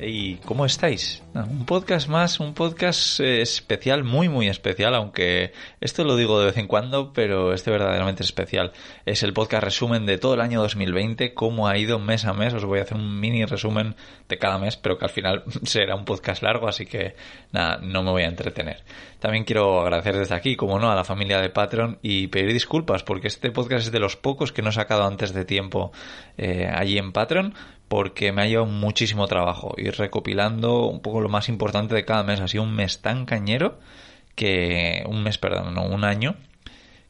¿Y cómo estáis? Un podcast más, un podcast eh, especial, muy muy especial, aunque esto lo digo de vez en cuando, pero este verdaderamente especial. Es el podcast resumen de todo el año 2020, cómo ha ido mes a mes. Os voy a hacer un mini resumen de cada mes, pero que al final será un podcast largo, así que nada, no me voy a entretener. También quiero agradecer desde aquí, como no, a la familia de Patreon y pedir disculpas, porque este podcast es de los pocos que no he sacado antes de tiempo eh, allí en Patreon porque me ha llevado muchísimo trabajo ir recopilando un poco lo más importante de cada mes. Ha sido un mes tan cañero que un mes, perdón, no, un año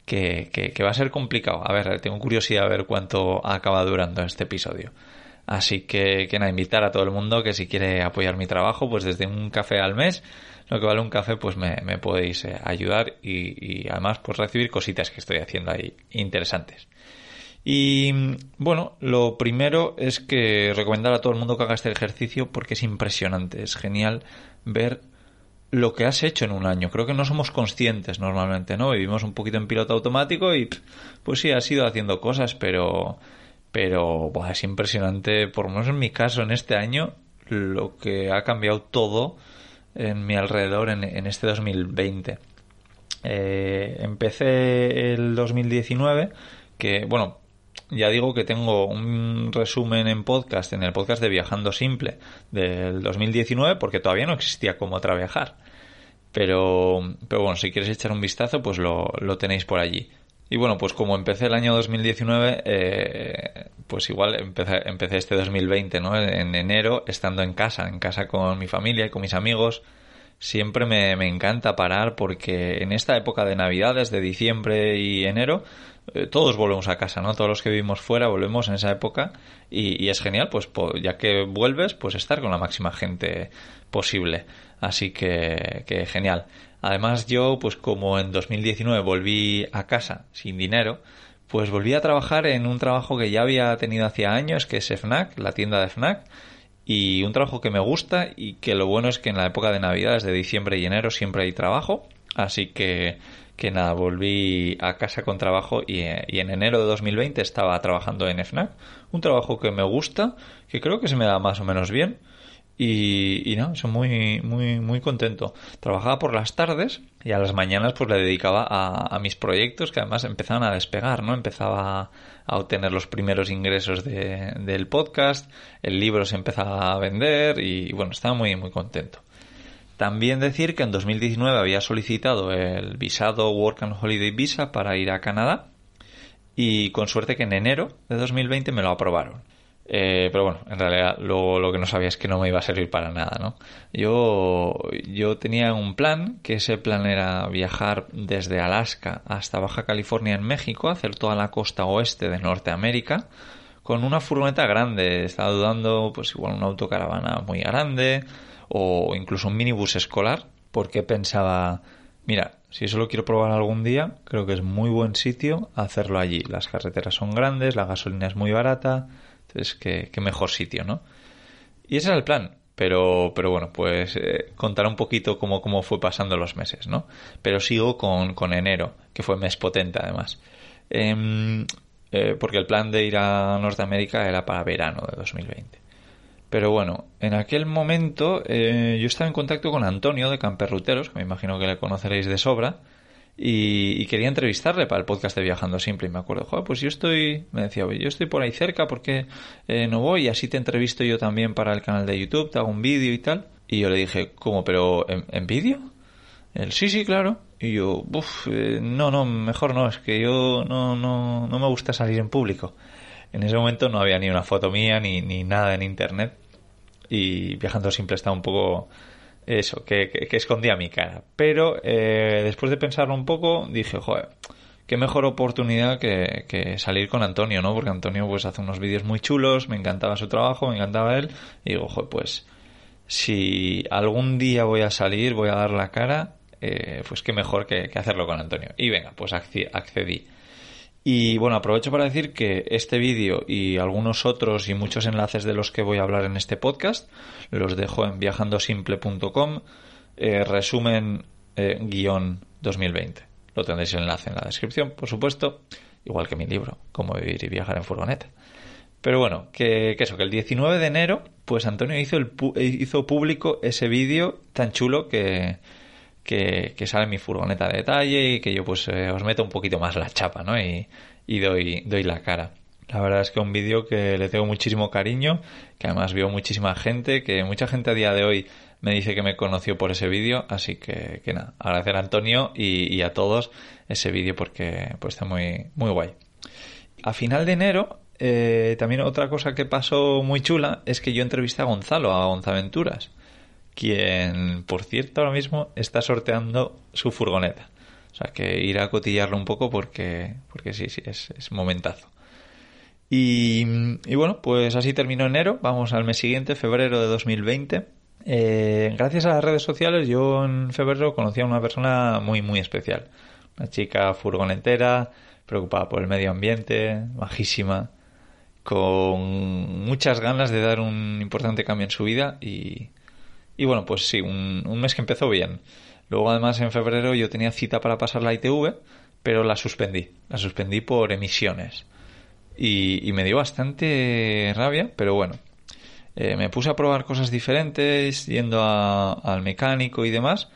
que, que, va a ser complicado. A ver, tengo curiosidad a ver cuánto acaba durando este episodio. Así que, que nada, invitar a todo el mundo que si quiere apoyar mi trabajo, pues desde un café al mes, lo que vale un café, pues me, podéis eh, ayudar y, y además pues recibir cositas que estoy haciendo ahí interesantes. Y bueno, lo primero es que recomendar a todo el mundo que haga este ejercicio porque es impresionante, es genial ver lo que has hecho en un año. Creo que no somos conscientes normalmente, ¿no? Vivimos un poquito en piloto automático y pues sí, has ido haciendo cosas, pero pero es impresionante, por lo menos en mi caso, en este año, lo que ha cambiado todo en mi alrededor en, en este 2020. Eh, empecé el 2019, que bueno, ya digo que tengo un resumen en podcast, en el podcast de Viajando Simple del 2019, porque todavía no existía cómo trabajar. Pero, pero bueno, si quieres echar un vistazo, pues lo, lo tenéis por allí. Y bueno, pues como empecé el año 2019, eh, pues igual empecé, empecé este 2020, ¿no? En enero, estando en casa, en casa con mi familia y con mis amigos. Siempre me, me encanta parar porque en esta época de Navidades, de diciembre y enero, eh, todos volvemos a casa, ¿no? Todos los que vivimos fuera volvemos en esa época y, es genial, pues ya que vuelves, pues estar con la máxima gente posible. Así que, que genial. Además yo, pues como en 2019 volví a casa sin dinero, pues volví a trabajar en un trabajo que ya había tenido hacía años, que es FNAC, la tienda de FNAC, y un trabajo que me gusta y que lo bueno es que en la época de Navidades, de diciembre y enero, siempre hay trabajo, así que que nada, volví a casa con trabajo y, en enero de 2020 estaba trabajando en FNAC, un trabajo que me gusta, que creo que se me da más o menos bien y, y no, soy muy, muy, muy contento. Trabajaba por las tardes y a las mañanas pues le dedicaba a, mis proyectos que además empezaban a despegar, ¿no? Empezaba a obtener los primeros ingresos de, del podcast, el libro se empezaba a vender y bueno, estaba muy, muy contento. También decir que en 2019 había solicitado el visado Work and Holiday Visa para ir a Canadá y con suerte que en enero de 2020 me lo aprobaron. Eh, pero bueno, en realidad lo, lo, que no sabía es que no me iba a servir para nada, ¿no? Yo, yo tenía un plan, que ese plan era viajar desde Alaska hasta Baja California en México, hacer toda la costa oeste de Norteamérica, con una furgoneta grande. Estaba dudando, pues igual una autocaravana muy grande, o incluso un minibús escolar, porque pensaba, mira, si eso lo quiero probar algún día, creo que es muy buen sitio hacerlo allí. Las carreteras son grandes, la gasolina es muy barata, entonces qué, mejor sitio, ¿no? Y ese era el plan. Pero, pero bueno, pues eh, un poquito cómo, cómo fue pasando los meses, ¿no? Pero sigo con, con enero, que fue mes potente además. Em, eh, porque el plan de ir a Norteamérica era para verano de 2020. Pero bueno, en aquel momento eh, yo estaba en contacto con Antonio de Camperruteros, que me imagino que le conoceréis de sobra, y, quería entrevistarle para el podcast de Viajando Simple. Y me acuerdo, pues yo estoy, me decía, yo estoy por ahí cerca, porque eh, no voy? Y así te entrevisto yo también para el canal de YouTube, te hago un vídeo y tal. Y yo le dije, ¿cómo? ¿Pero en, vídeo? Él, sí, sí, claro. Y yo, uff, eh, no, no, mejor no, es que yo no, no, no me gusta salir en público. En ese momento no había ni una foto mía ni, ni nada en internet. Y viajando simple estaba un poco eso, que, que, escondía mi cara. Pero eh, después de pensarlo un poco, dije, joder, qué mejor oportunidad que, salir con Antonio, ¿no? Porque Antonio pues hace unos vídeos muy chulos, me encantaba su trabajo, me encantaba él. Y digo, joder, pues si algún día voy a salir, voy a dar la cara, eh, pues qué mejor que, hacerlo con Antonio. Y venga, pues accedí. Y bueno, aprovecho para decir que este vídeo y algunos otros y muchos enlaces de los que voy a hablar en este podcast los dejo en viajandosimple.com, eh, resumen eh, guion 2020. Lo tendréis el enlace en la descripción, por supuesto, igual que mi libro, Cómo vivir y viajar en furgoneta. Pero bueno, que, eso, que el 19 de enero, pues Antonio hizo, el, hizo público ese vídeo tan chulo que, que, sale mi furgoneta de detalle y que yo pues eh, os meto un poquito más la chapa, ¿no? Y, doy, doy la cara. La verdad es que un vídeo que le tengo muchísimo cariño, que además vio muchísima gente, que mucha gente a día de hoy me dice que me conoció por ese vídeo, así que, que nada, agradecer a Antonio y, a todos ese vídeo porque pues está muy, muy guay. A final de enero, eh, también otra cosa que pasó muy chula es que yo entrevisté a Gonzalo, a Gonzaventuras quien, por cierto, ahora mismo está sorteando su furgoneta. O sea que ir a cotillarlo un poco porque, porque sí, sí, es, es momentazo. Y, y, bueno, pues así terminó enero. Vamos al mes siguiente, febrero de 2020. Eh, gracias a las redes sociales, yo en febrero conocí a una persona muy, muy especial. Una chica furgonetera, preocupada por el medio ambiente, bajísima, con muchas ganas de dar un importante cambio en su vida y, y bueno, pues sí, un, mes que empezó bien. Luego además en febrero yo tenía cita para pasar la ITV, pero la suspendí. La suspendí por emisiones. Y, me dio bastante rabia, pero bueno. Eh, me puse a probar cosas diferentes, yendo al mecánico y demás.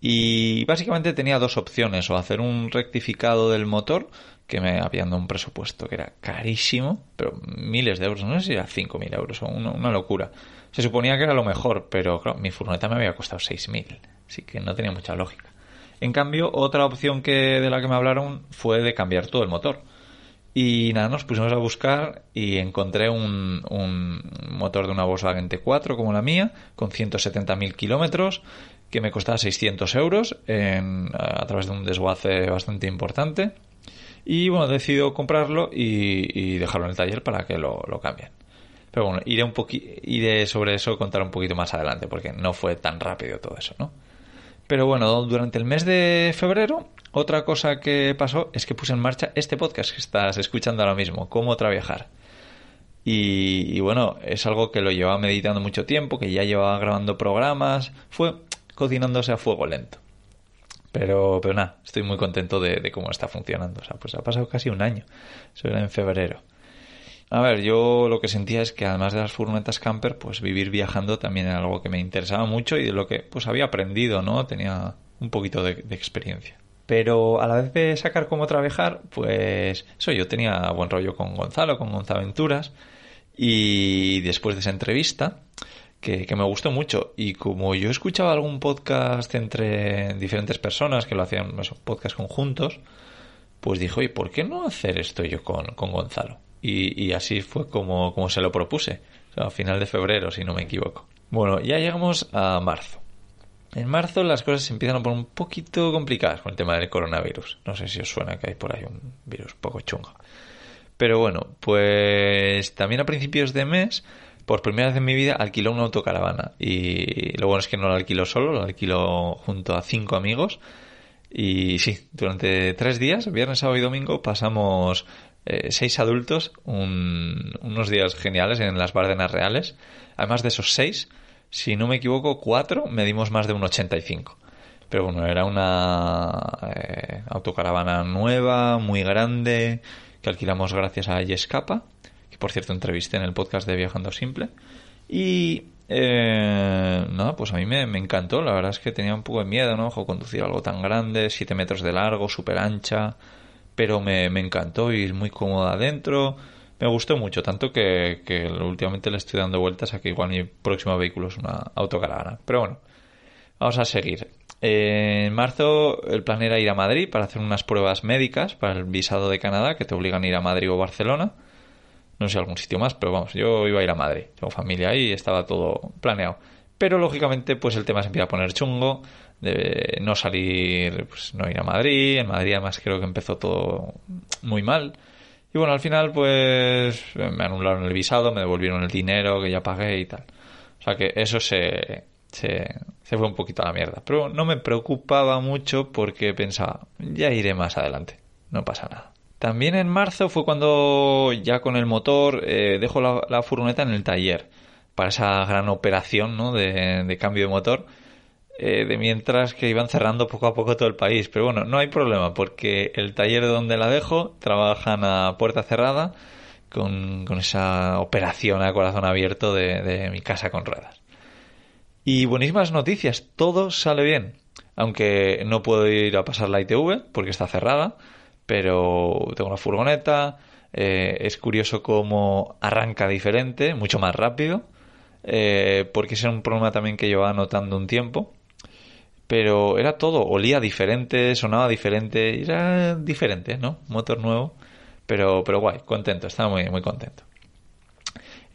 Y básicamente tenía dos opciones, o hacer un rectificado del motor, que me habían dado un presupuesto que era carísimo, pero miles de euros, no sé si era 5.000 euros o una locura. Se suponía que era lo mejor, pero claro, mi furgoneta me había costado 6.000, así que no tenía mucha lógica. En cambio, otra opción que de la que me hablaron fue de cambiar todo el motor. Y nada, nos pusimos a buscar y encontré un, motor de una Volkswagen T4 como la mía, con 170.000 kilómetros, que me costaba 600 euros a través de un desguace bastante importante. Y bueno, decido comprarlo y, dejarlo en el taller para que lo cambien. Pero bueno, iré, un iré sobre eso contar un poquito más adelante, porque no fue tan rápido todo eso, ¿no? Pero bueno, durante el mes de febrero, otra cosa que pasó es que puse en marcha este podcast que estás escuchando ahora mismo, Cómo Traviajar. Y, y bueno, es algo que lo llevaba meditando mucho tiempo, que ya llevaba grabando programas, fue cocinándose a fuego lento. Pero, pero nada, estoy muy contento de, de, cómo está funcionando. O sea, pues ha pasado casi un año. Eso era en febrero. A ver, yo lo que sentía es que además de las furgonetas camper, pues vivir viajando también era algo que me interesaba mucho y de lo que pues había aprendido, ¿no? Tenía un poquito de, experiencia. Pero a la vez de sacar cómo trabajar, pues eso, yo tenía buen rollo con Gonzalo, con Gonzaventuras, y después de esa entrevista, que, me gustó mucho, y como yo escuchaba algún podcast entre diferentes personas que lo hacían, eso, podcast conjuntos, pues dije, oye, ¿por qué no hacer esto yo con, con Gonzalo? Y, así fue como, como, se lo propuse, a final de febrero, si no me equivoco. Bueno, ya llegamos a marzo. En marzo las cosas se empiezan a poner un poquito complicadas con el tema del coronavirus. No sé si os suena que hay por ahí un virus poco chungo. Pero bueno, pues también a principios de mes, por primera vez en mi vida, alquiló una autocaravana. Y lo bueno es que no la alquilo solo, lo alquilo junto a cinco amigos. Y sí, durante tres días, viernes, sábado y domingo, pasamos eh, seis adultos, unos días geniales en las Bardenas Reales. Además de esos seis, si no me equivoco, cuatro medimos más de un 85. Pero bueno, era una eh, autocaravana nueva, muy grande, que alquilamos gracias a Yescapa, que por cierto entrevisté en el podcast de Viajando Simple. Y eh, nada, pues a mí me, encantó. La verdad es que tenía un poco de miedo, ¿no? conducir algo tan grande, 7 metros de largo, súper ancha pero me, encantó y es muy cómoda adentro. Me gustó mucho, tanto que, últimamente le estoy dando vueltas a que igual mi próximo vehículo es una autocaravana. Pero bueno, vamos a seguir. en marzo el plan era ir a Madrid para hacer unas pruebas médicas para el visado de Canadá que te obligan a ir a Madrid o Barcelona. no sé algún sitio más, pero vamos, yo iba a ir a Madrid, tengo familia ahí, estaba todo planeado. Pero lógicamente, pues el tema se empieza a poner chungo, de no salir, pues no ir a Madrid, en Madrid además creo que empezó todo muy mal. Y bueno, al final pues me anularon el visado, me devolvieron el dinero que ya pagué y tal. O sea que eso se, se, se fue un poquito a la mierda. Pero no me preocupaba mucho porque pensaba, ya iré más adelante, no pasa nada. También en marzo fue cuando ya con el motor eh, dejo la, furgoneta en el taller para esa gran operación ¿no? de, cambio de motor. Eh, de mientras que iban cerrando poco a poco todo el país. Pero bueno, no hay problema porque el taller donde la dejo trabajan a puerta cerrada con, esa operación a corazón abierto de, de mi casa con ruedas. Y buenísimas noticias, todo sale bien. Aunque no puedo ir a pasar la ITV porque está cerrada pero tengo una furgoneta. Eh, es curioso cómo arranca diferente, mucho más rápido, eh, porque era un problema también que llevaba notando un tiempo. Pero era todo, olía diferente, sonaba diferente, era diferente, ¿no? Motor nuevo, pero, pero guay, contento, estaba muy, muy contento.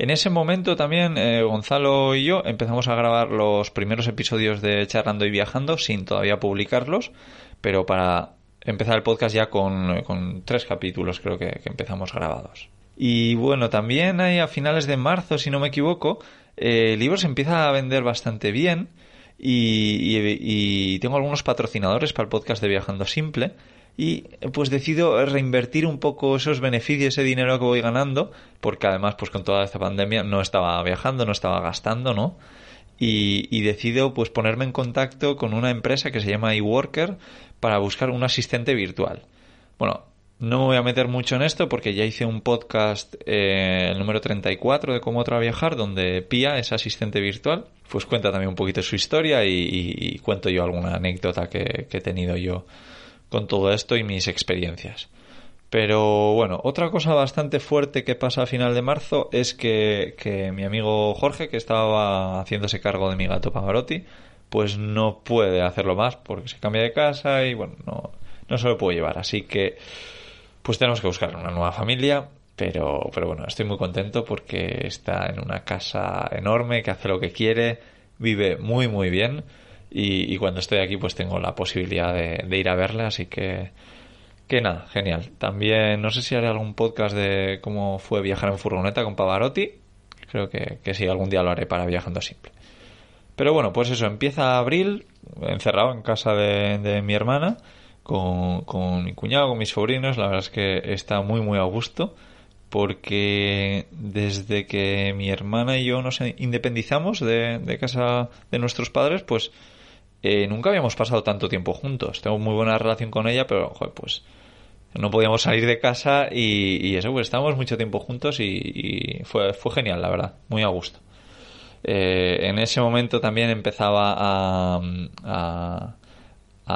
En ese momento también eh, Gonzalo y yo empezamos a grabar los primeros episodios de Charlando y Viajando sin todavía publicarlos, pero para empezar el podcast ya con, tres capítulos, creo que, empezamos grabados. Y bueno, también hay a finales de marzo, si no me equivoco, eh, el libro se empieza a vender bastante bien y, tengo algunos patrocinadores para el podcast de Viajando Simple y pues decido reinvertir un poco esos beneficios, ese dinero que voy ganando, porque además pues con toda esta pandemia no estaba viajando, no estaba gastando, ¿no? Y, y decido pues ponerme en contacto con una empresa que se llama eWorker para buscar un asistente virtual. Bueno, no me voy a meter mucho en esto porque ya hice un podcast, eh, el número 34 de Cómo Viajar, donde Pia es asistente virtual. Pues cuenta también un poquito su historia y, cuento yo alguna anécdota que, he tenido yo con todo esto y mis experiencias. Pero bueno, otra cosa bastante fuerte que pasa a final de marzo es que, que mi amigo Jorge, que estaba haciéndose cargo de mi gato Pavarotti, pues no puede hacerlo más porque se cambia de casa y bueno, no, no se lo puede llevar. Así que pues tenemos que buscar una nueva familia. Pero, pero bueno, estoy muy contento porque está en una casa enorme, que hace lo que quiere, vive muy muy bien y, cuando estoy aquí pues tengo la posibilidad de, ir a verle, así que, que nada, genial. También no sé si haré algún podcast de cómo fue viajar en furgoneta con Pavarotti, creo que, que sí, algún día lo haré para Viajando Simple. Pero bueno, pues eso, empieza abril, encerrado en casa de, mi hermana, con, mi cuñado, con mis sobrinos. La verdad es que está muy, muy a gusto, porque desde que mi hermana y yo nos independizamos de, casa de nuestros padres, pues eh, nunca habíamos pasado tanto tiempo juntos. Tengo muy buena relación con ella, pero joder, pues no podíamos salir de casa y, eso, pues estábamos mucho tiempo juntos y, y, fue, fue genial, la verdad, muy a gusto. Eh, en ese momento también empezaba a, a,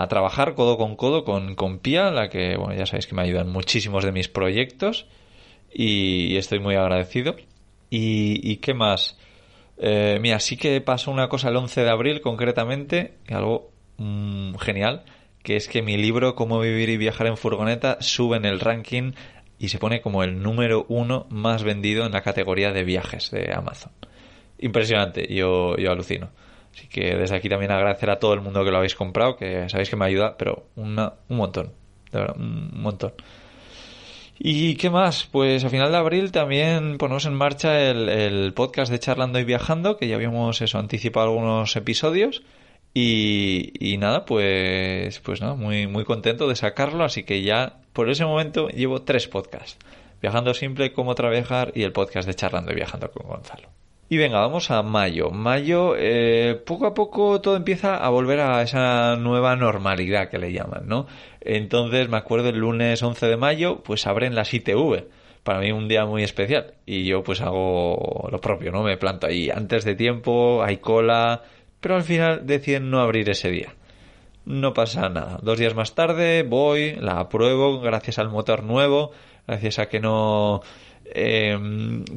trabajar codo con codo con, con Pia, la que, bueno, ya sabéis que me ayuda en muchísimos de mis proyectos y, estoy muy agradecido. ¿Y, qué más? Eh, mira, sí que pasó una cosa el 11 de abril concretamente, algo mm, genial, que es que mi libro Cómo vivir y viajar en furgoneta sube en el ranking y se pone como el número uno más vendido en la categoría de viajes de Amazon impresionante, yo, yo alucino. Así que desde aquí también agradecer a todo el mundo que lo habéis comprado, que sabéis que me ayuda, pero una, un montón, de verdad, un montón. ¿Y qué más? Pues a final de abril también ponemos en marcha el, podcast de Charlando y Viajando, que ya habíamos eso, anticipado algunos episodios. Y, y nada, pues, pues nada, muy, muy contento de sacarlo, así que ya por ese momento llevo tres podcasts. Viajando Simple, Cómo Trabajar y el podcast de Charlando y Viajando con Gonzalo. Y venga, vamos a mayo. Mayo, eh, poco a poco todo empieza a volver a esa nueva normalidad que le llaman, ¿no? Entonces me acuerdo el lunes 11 de mayo, pues abren las ITV. Para mí un día muy especial. Y yo pues hago lo propio, ¿no? Me planto ahí antes de tiempo, hay cola, pero al final deciden no abrir ese día. No pasa nada. Dos días más tarde voy, la apruebo gracias al motor nuevo, gracias a que no eh,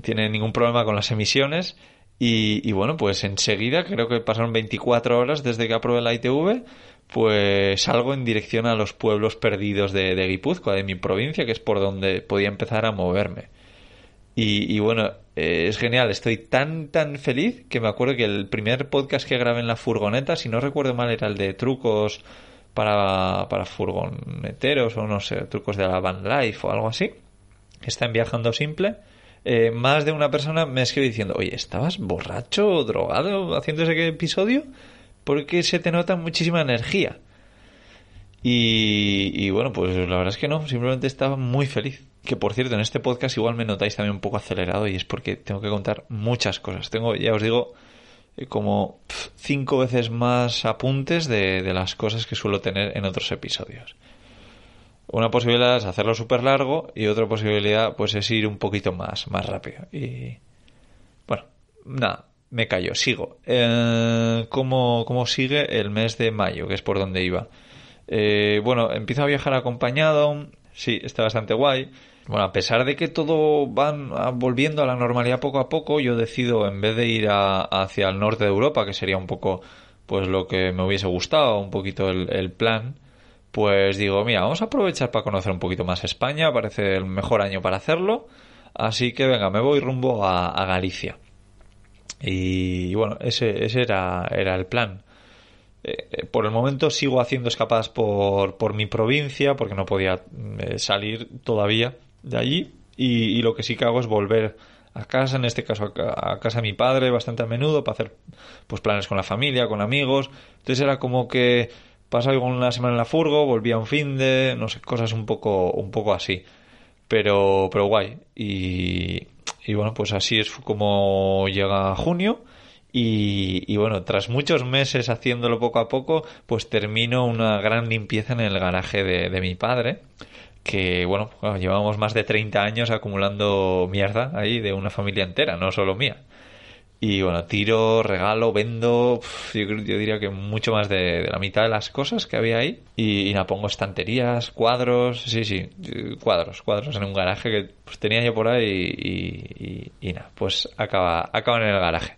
tiene ningún problema con las emisiones. Y, bueno, pues enseguida, creo que pasaron 24 horas desde que aprobé la ITV, pues salgo en dirección a los pueblos perdidos de, Guipúzcoa, de mi provincia, que es por donde podía empezar a moverme. Y, bueno, eh, es genial, estoy tan, tan feliz que me acuerdo que el primer podcast que grabé en la furgoneta, si no recuerdo mal, era el de trucos para, para furgoneteros o no sé, trucos de la van life o algo así. Está en Viajando Simple. Eh, más de una persona me escribe diciendo, oye, ¿estabas borracho o drogado haciendo ese episodio? Porque se te nota muchísima energía. Y, bueno, pues la verdad es que no, simplemente estaba muy feliz. Que por cierto, en este podcast igual me notáis también un poco acelerado y es porque tengo que contar muchas cosas. Tengo, ya os digo, eh, como cinco veces más apuntes de las cosas que suelo tener en otros episodios. Una posibilidad es hacerlo súper largo y otra posibilidad pues es ir un poquito más, más rápido. Y bueno, nada, me callo, sigo. Eh, ¿cómo, ¿cómo, sigue el mes de mayo, que es por donde iba? Eh, bueno, empiezo a viajar acompañado, sí, está bastante guay. Bueno, a pesar de que todo va volviendo a la normalidad poco a poco, yo decido, en vez de ir hacia el norte de Europa, que sería un poco pues lo que me hubiese gustado, un poquito el, plan, pues digo, mira, vamos a aprovechar para conocer un poquito más España, parece el mejor año para hacerlo, así que venga, me voy rumbo a, Galicia. Y, bueno, ese, ese era, era el plan. Eh, por el momento sigo haciendo escapadas por, por mi provincia porque no podía eh, salir todavía de allí y, lo que sí que hago es volver a casa, en este caso a, casa de mi padre bastante a menudo para hacer pues planes con la familia, con amigos. Entonces era como que pasaba una semana en la furgo, volvía un fin de, no sé, cosas un poco, un poco así. Pero, pero guay. Y, y bueno, pues así es como llega junio y, bueno, tras muchos meses haciéndolo poco a poco, pues termino una gran limpieza en el garaje de, mi padre. Que bueno, llevamos más de 30 años acumulando mierda ahí de una familia entera, no solo mía. Y bueno, tiro, regalo, vendo, yo, diría que mucho más de, la mitad de las cosas que había ahí. Y, nada, pongo estanterías, cuadros, sí, sí, cuadros, cuadros en un garaje que pues, tenía yo por ahí y, y, nada, pues acaba, acaba en el garaje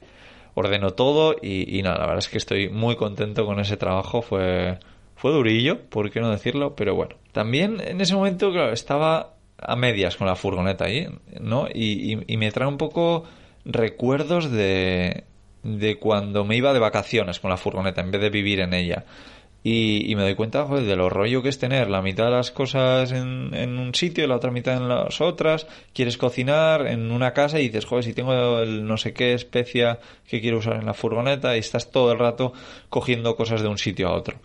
ordeno todo y, nada, la verdad es que estoy muy contento con ese trabajo. Fue, fue durillo, por qué no decirlo, pero bueno. También en ese momento, claro, estaba a medias con la furgoneta ahí, ¿no? Y, y me trae un poco recuerdos de, de cuando me iba de vacaciones con la furgoneta en vez de vivir en ella. Y, me doy cuenta joder, de lo rollo que es tener la mitad de las cosas en, en, un sitio y la otra mitad en las otras. Quieres cocinar en una casa y dices, joder, si tengo el no sé qué especia que quiero usar en la furgoneta y estás todo el rato cogiendo cosas de un sitio a otro.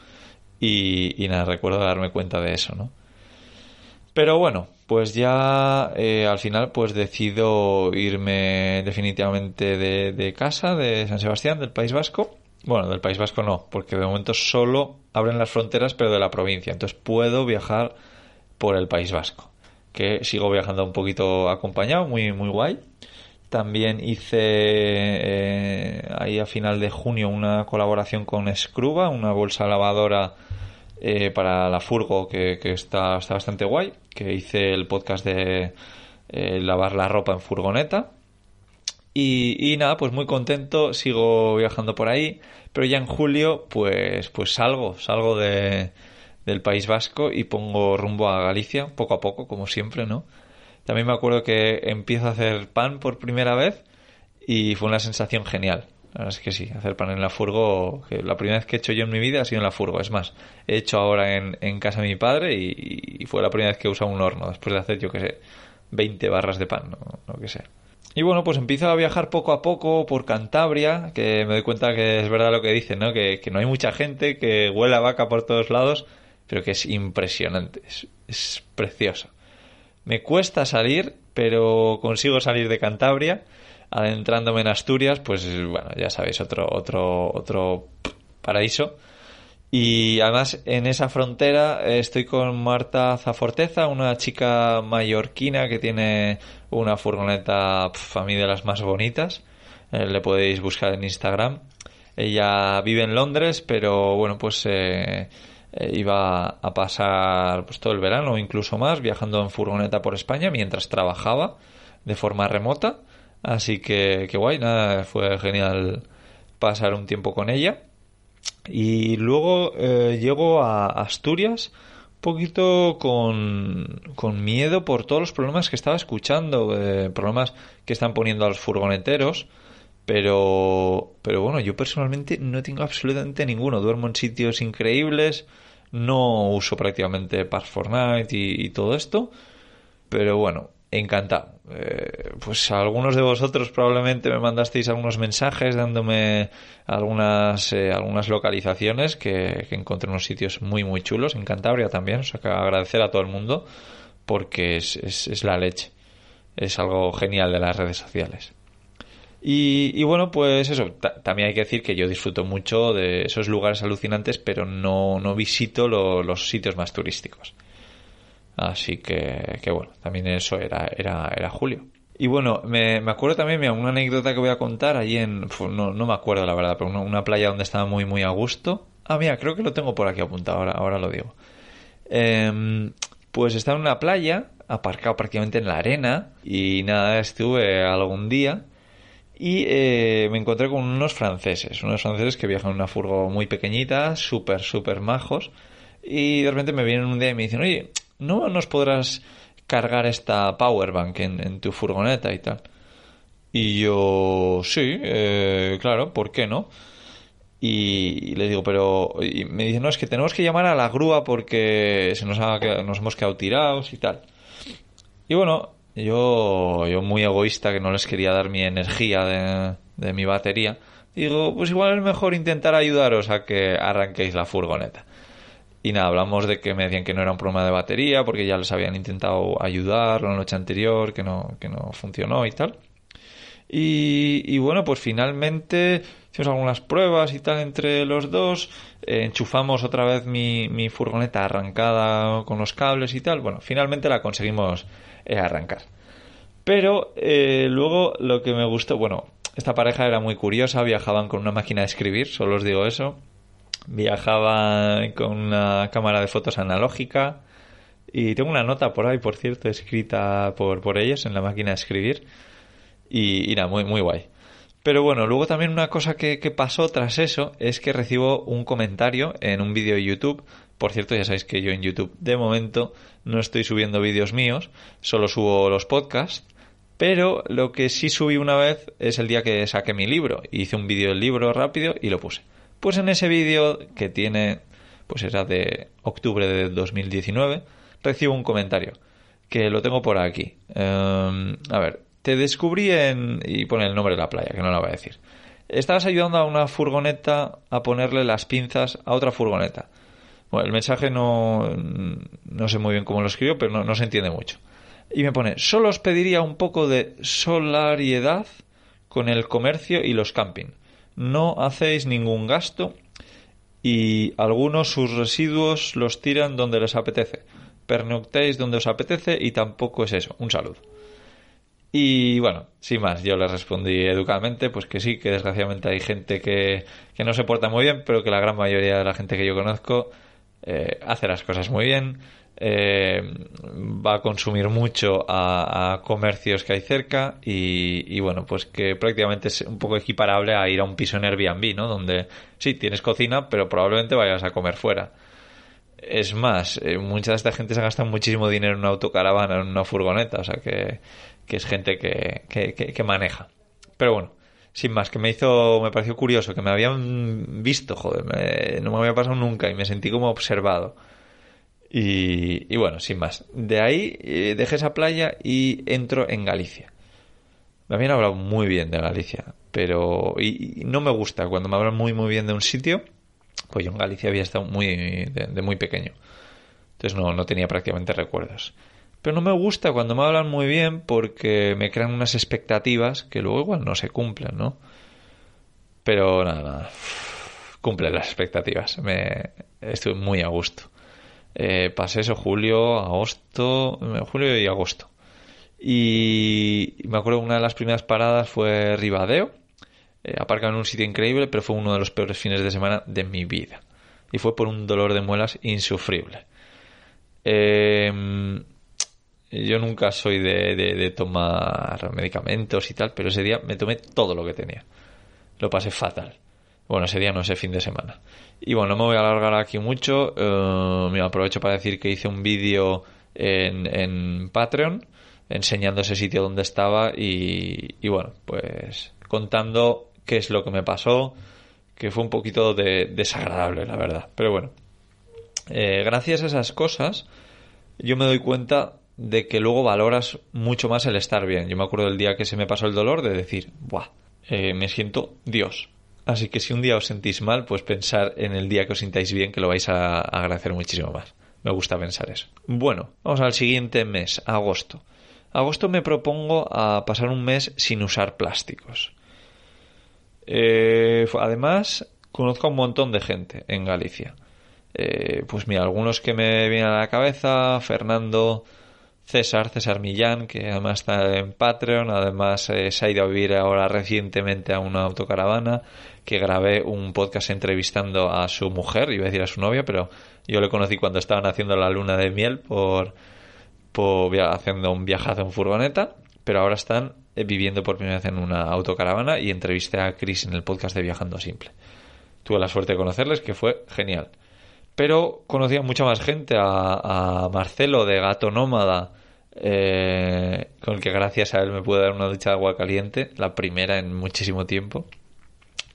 Y, y nada, recuerdo darme cuenta de eso, ¿no? Pero bueno, pues ya eh, al final pues decido irme definitivamente de, casa, de San Sebastián, del País Vasco bueno, del País Vasco no, porque de momento solo abren las fronteras, pero de la provincia. Entonces puedo viajar por el País Vasco, que sigo viajando un poquito acompañado, muy, muy guay. También hice eh, ahí a final de junio una colaboración con Scruba, una bolsa lavadora eh, para la furgo que, está, bastante guay, que hice el podcast de eh, lavar la ropa en furgoneta y, nada, pues muy contento, sigo viajando por ahí, pero ya en julio pues, pues salgo, salgo de, del País Vasco y pongo rumbo a Galicia, poco a poco, como siempre, ¿no? También me acuerdo que empiezo a hacer pan por primera vez y fue una sensación genial. La verdad es que sí, hacer pan en la furgo, que la primera vez que he hecho yo en mi vida ha sido en la furgo. Es más, he hecho ahora en, casa de mi padre y, fue la primera vez que he usado un horno, después de hacer, yo que sé, 20 barras de pan, no, no que sé. Y bueno, pues empiezo a viajar poco a poco por Cantabria, que me doy cuenta que es verdad lo que dicen, ¿no? Que, no hay mucha gente, que huele a vaca por todos lados, pero que es impresionante, es, precioso. Me cuesta salir, pero consigo salir de Cantabria, adentrándome en Asturias, pues bueno, ya sabéis, otro, otro, otro paraíso. Y además en esa frontera eh, estoy con Marta Zaforteza, una chica mallorquina que tiene una furgoneta a mí de las más bonitas. Eh, le podéis buscar en Instagram. Ella vive en Londres, pero bueno, pues eh, iba a pasar pues, todo el verano incluso más viajando en furgoneta por España mientras trabajaba de forma remota. Así que, que guay, nada, fue genial pasar un tiempo con ella. Y luego eh, llego a Asturias poquito con, con miedo por todos los problemas que estaba escuchando, eh, problemas que están poniendo a los furgoneteros. Pero, pero bueno, yo personalmente no tengo absolutamente ninguno. Duermo en sitios increíbles, no uso prácticamente Park Fortnite y, y todo esto. Pero bueno, encantado. Eh, pues algunos de vosotros probablemente me mandasteis algunos mensajes dándome algunas, eh, algunas localizaciones que, encontré en unos sitios muy muy chulos, en Cantabria también, o sea que agradecer a todo el mundo porque es, es, la leche, es algo genial de las redes sociales. Y, bueno, pues eso, también hay que decir que yo disfruto mucho de esos lugares alucinantes, pero no, no visito los sitios más turísticos. Así que, que bueno, también eso era, era, era julio. Y bueno, me, me acuerdo también, mira, una anécdota que voy a contar allí en. No, no me acuerdo la verdad, pero una, playa donde estaba muy, muy a gusto. Ah, mira, creo que lo tengo por aquí apuntado, ahora, ahora lo digo. Em, pues estaba en una playa, aparcado prácticamente en la arena, y nada, estuve algún día y eh, me encontré con unos franceses, unos franceses que viajan en una furgo muy pequeñita, súper, súper majos, y de repente me vienen un día y me dicen, oye, ¿no nos podrás cargar esta powerbank en, en tu furgoneta y tal? Y yo, sí, eh, claro, ¿por qué no? Y, le digo, pero y me dice, no, es que tenemos que llamar a la grúa porque se nos, ha, nos hemos quedado tirados y tal. Y bueno, yo, yo muy egoísta que no les quería dar mi energía de mi batería, digo, pues igual es mejor intentar ayudaros a que arranquéis la furgoneta. Y nada, hablamos de que me decían que no era un problema de batería porque ya les habían intentado ayudar la noche anterior, que no, que no funcionó y tal. Y, bueno, pues finalmente hicimos algunas pruebas y tal entre los dos. Eh, enchufamos otra vez mi, mi, furgoneta arrancada con los cables y tal. Bueno, finalmente la conseguimos eh, arrancar. Pero eh, luego lo que me gustó, bueno, esta pareja era muy curiosa, viajaban con una máquina de escribir, solo os digo eso viajaba con una cámara de fotos analógica y tengo una nota por ahí, por cierto, escrita por, por ellos en la máquina de escribir y, y nada, muy, muy guay. Pero bueno, luego también una cosa que, que, pasó tras eso es que recibo un comentario en un vídeo de YouTube. Por cierto, ya sabéis que yo en YouTube de momento no estoy subiendo vídeos míos, solo subo los podcasts. Pero lo que sí subí una vez es el día que saqué mi libro. Hice un vídeo del libro rápido y lo puse. Pues en ese vídeo que tiene, pues era de octubre de 2019, recibo un comentario que lo tengo por aquí. Em, a ver, te descubrí en... y pone el nombre de la playa, que no la voy a decir. Estabas ayudando a una furgoneta a ponerle las pinzas a otra furgoneta. Bueno, el mensaje no, no sé muy bien cómo lo escribió, pero no, no se entiende mucho. Y me pone, solo os pediría un poco de solariedad con el comercio y los camping no hacéis ningún gasto y algunos sus residuos los tiran donde les apetece. Pernoctéis donde os apetece y tampoco es eso. Un saludo. Y bueno, sin más, yo le respondí educadamente, pues que sí, que desgraciadamente hay gente que, que no se porta muy bien, pero que la gran mayoría de la gente que yo conozco eh, hace las cosas muy bien, eh, va a consumir mucho a, comercios que hay cerca y, bueno, pues que prácticamente es un poco equiparable a ir a un piso en Airbnb, ¿no? Donde sí, tienes cocina, pero probablemente vayas a comer fuera. Es más, eh, mucha de esta gente se gasta muchísimo dinero en una autocaravana, en una furgoneta, o sea que, es gente que, que, maneja. Pero bueno, sin más, que me hizo, me pareció curioso, que me habían visto, joder, no me había pasado nunca y me sentí como observado. Y, bueno, sin más. De ahí eh, dejé esa playa y entro en Galicia. Me habían hablado muy bien de Galicia, pero y, no me gusta cuando me hablan muy muy bien de un sitio. Pues yo en Galicia había estado muy de, muy pequeño, entonces no, no tenía prácticamente recuerdos. Pero no me gusta cuando me hablan muy bien porque me crean unas expectativas que luego igual no se cumplen, ¿no? Pero nada, nada. Cumple las expectativas. Me estoy muy a gusto. Eh, pasé eso julio, agosto, julio y agosto. Y me acuerdo una de las primeras paradas fue Ribadeo, eh, aparcado en un sitio increíble, pero fue uno de los peores fines de semana de mi vida. Y fue por un dolor de muelas insufrible. Em, yo nunca soy de, de, tomar medicamentos y tal, pero ese día me tomé todo lo que tenía. Lo pasé fatal. Bueno, ese día no, ese fin de semana. Y bueno, no me voy a alargar aquí mucho. Eh, me aprovecho para decir que hice un vídeo en, Patreon enseñando ese sitio donde estaba y, y, bueno, pues contando qué es lo que me pasó, que fue un poquito de, desagradable, la verdad. Pero bueno, eh, gracias a esas cosas, yo me doy cuenta de que luego valoras mucho más el estar bien. Yo me acuerdo del día que se me pasó el dolor de decir, ¡buah! Eh, me siento Dios. Así que si un día os sentís mal, pues pensar en el día que os sintáis bien, que lo vais a agradecer muchísimo más. Me gusta pensar eso. Bueno, vamos al siguiente mes, agosto. Agosto me propongo a pasar un mes sin usar plásticos. Eh, además, conozco a un montón de gente en Galicia. Eh, pues mira, algunos que me vienen a la cabeza, Fernando, César, César Millán, que además está en Patreon, además eh, se ha ido a vivir ahora recientemente a una autocaravana, que grabé un podcast entrevistando a su mujer, iba a decir a su novia, pero yo le conocí cuando estaban haciendo la luna de miel por, por haciendo un viajazo en furgoneta, pero ahora están eh, viviendo por primera vez en una autocaravana y entrevisté a Chris en el podcast de Viajando Simple. Tuve la suerte de conocerles, que fue genial. Pero conocí a mucha más gente, a, Marcelo de Gato Nómada, eh, con el que gracias a él me pude dar una ducha de agua caliente, la primera en muchísimo tiempo.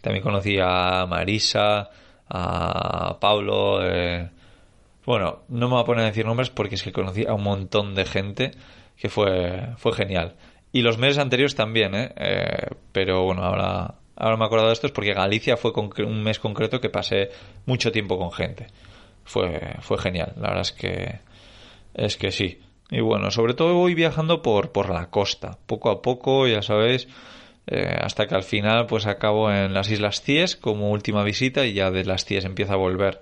También conocí a Marisa, a Pablo. Eh, bueno, no me voy a poner a decir nombres porque es que conocí a un montón de gente que fue, fue genial. Y los meses anteriores también, ¿eh? ¿eh? pero bueno, ahora, ahora me he acordado de esto es porque Galicia fue un mes concreto que pasé mucho tiempo con gente. Fue, fue genial, la verdad es que, es que sí. Y bueno, sobre todo voy viajando por, por la costa, poco a poco, ya sabéis, eh, hasta que al final pues acabo en las Islas Cies como última visita y ya de las Cies empiezo a volver.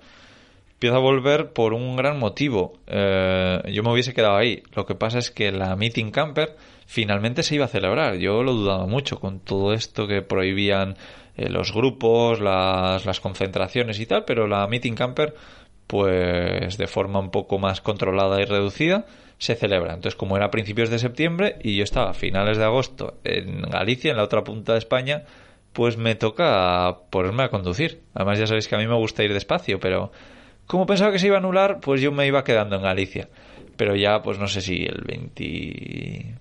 Empiezo a volver por un gran motivo. Eh, yo me hubiese quedado ahí. Lo que pasa es que la Meeting Camper finalmente se iba a celebrar. Yo lo dudaba mucho con todo esto que prohibían eh, los grupos, las, las concentraciones y tal, pero la Meeting Camper, pues de forma un poco más controlada y reducida, se celebra. Entonces, como era a principios de septiembre y yo estaba a finales de agosto en Galicia, en la otra punta de España, pues me toca ponerme a conducir. Además, ya sabéis que a mí me gusta ir despacio, pero como pensaba que se iba a anular, pues yo me iba quedando en Galicia. Pero ya, pues no sé si el 20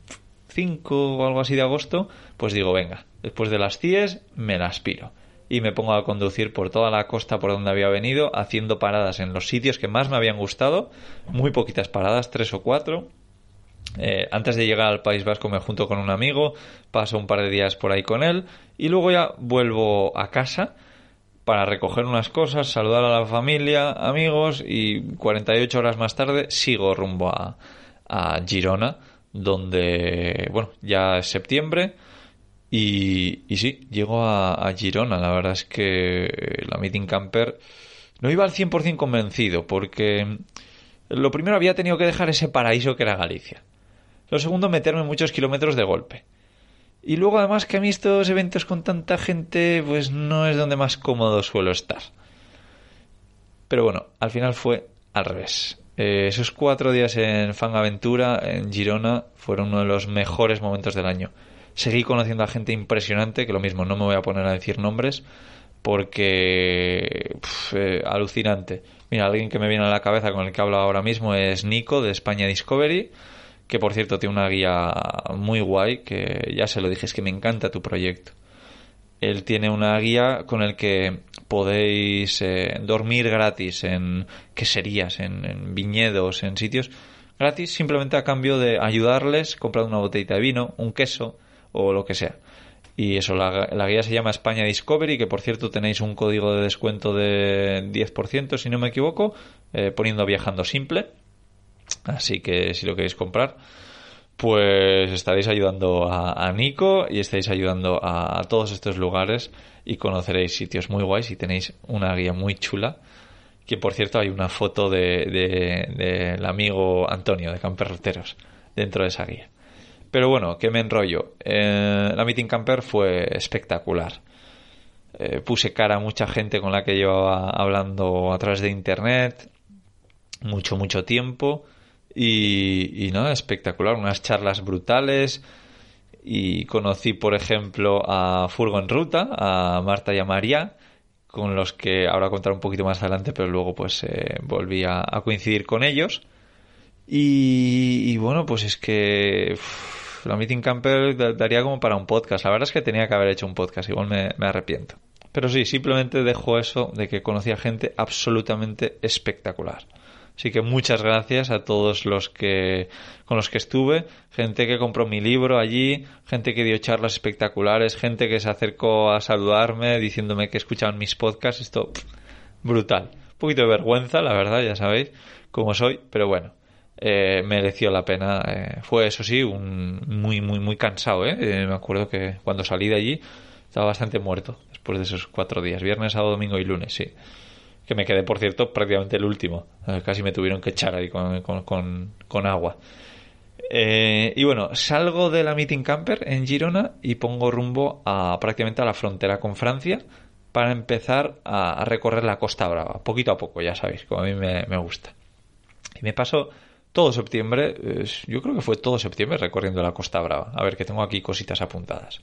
o algo así de agosto, pues digo, venga, después de las CIES me las piro. Y me pongo a conducir por toda la costa por donde había venido, haciendo paradas en los sitios que más me habían gustado, muy poquitas paradas, tres o cuatro. Eh, antes de llegar al País Vasco me junto con un amigo, paso un par de días por ahí con él y luego ya vuelvo a casa para recoger unas cosas, saludar a la familia, amigos y 48 horas más tarde sigo rumbo a, a Girona donde, bueno, ya es septiembre y, sí, llego a, Girona. La verdad es que la Meeting Camper no iba al 100% convencido porque lo primero había tenido que dejar ese paraíso que era Galicia. Lo segundo, meterme muchos kilómetros de golpe. Y luego además que a mí estos eventos con tanta gente pues no es donde más cómodo suelo estar. Pero bueno, al final fue al revés. Eh, esos cuatro días en Fangaventura, en Girona, fueron uno de los mejores momentos del año. Seguí conociendo a gente impresionante, que lo mismo, no me voy a poner a decir nombres, porque eh, alucinante. Mira, alguien que me viene a la cabeza con el que hablo ahora mismo es Nico de España Discovery, que por cierto tiene una guía muy guay, que ya se lo dije, es que me encanta tu proyecto. Él tiene una guía con el que podéis eh, dormir gratis en queserías, en, en, viñedos, en sitios gratis, simplemente a cambio de ayudarles comprando una botellita de vino, un queso o lo que sea. Y eso, la, guía se llama España Discovery, que por cierto tenéis un código de descuento de 10%, si no me equivoco, eh, poniendo viajando simple. Así que si lo queréis comprar, pues estaréis ayudando a, Nico y estáis ayudando a, todos estos lugares y conoceréis sitios muy guays y tenéis una guía muy chula que por cierto hay una foto del de, de, amigo Antonio de Camperroteros dentro de esa guía. Pero bueno, que me enrollo. Eh, la Meeting Camper fue espectacular. Eh, puse cara a mucha gente con la que llevaba hablando a través de internet mucho, mucho tiempo y, nada, espectacular, unas charlas brutales. Y conocí, por ejemplo, a Furgo en Ruta, a Marta y a María, con los que ahora contaré un poquito más adelante, pero luego pues eh, volví a, coincidir con ellos. Y, bueno, pues es que la Meeting Camper daría como para un podcast. La verdad es que tenía que haber hecho un podcast, igual me, arrepiento. Pero sí, simplemente dejo eso de que conocí a gente absolutamente espectacular. Así que muchas gracias a todos los que con los que estuve, gente que compró mi libro allí, gente que dio charlas espectaculares, gente que se acercó a saludarme diciéndome que escuchaban mis podcasts, esto brutal. Un poquito de vergüenza, la verdad, ya sabéis cómo soy, pero bueno, eh, mereció la pena. Eh, fue eso sí, un muy muy muy cansado, ¿eh? Me acuerdo que cuando salí de allí estaba bastante muerto después de esos cuatro días, viernes, sábado, domingo y lunes, sí que me quedé, por cierto, prácticamente el último. Casi me tuvieron que echar ahí con, con, agua. Eh, y bueno, salgo de la Meeting Camper en Girona y pongo rumbo a prácticamente a la frontera con Francia para empezar a, recorrer la Costa Brava, poquito a poco, ya sabéis, como a mí me gusta. Y me paso todo septiembre, yo creo que fue todo septiembre recorriendo la Costa Brava. A ver, que tengo aquí cositas apuntadas.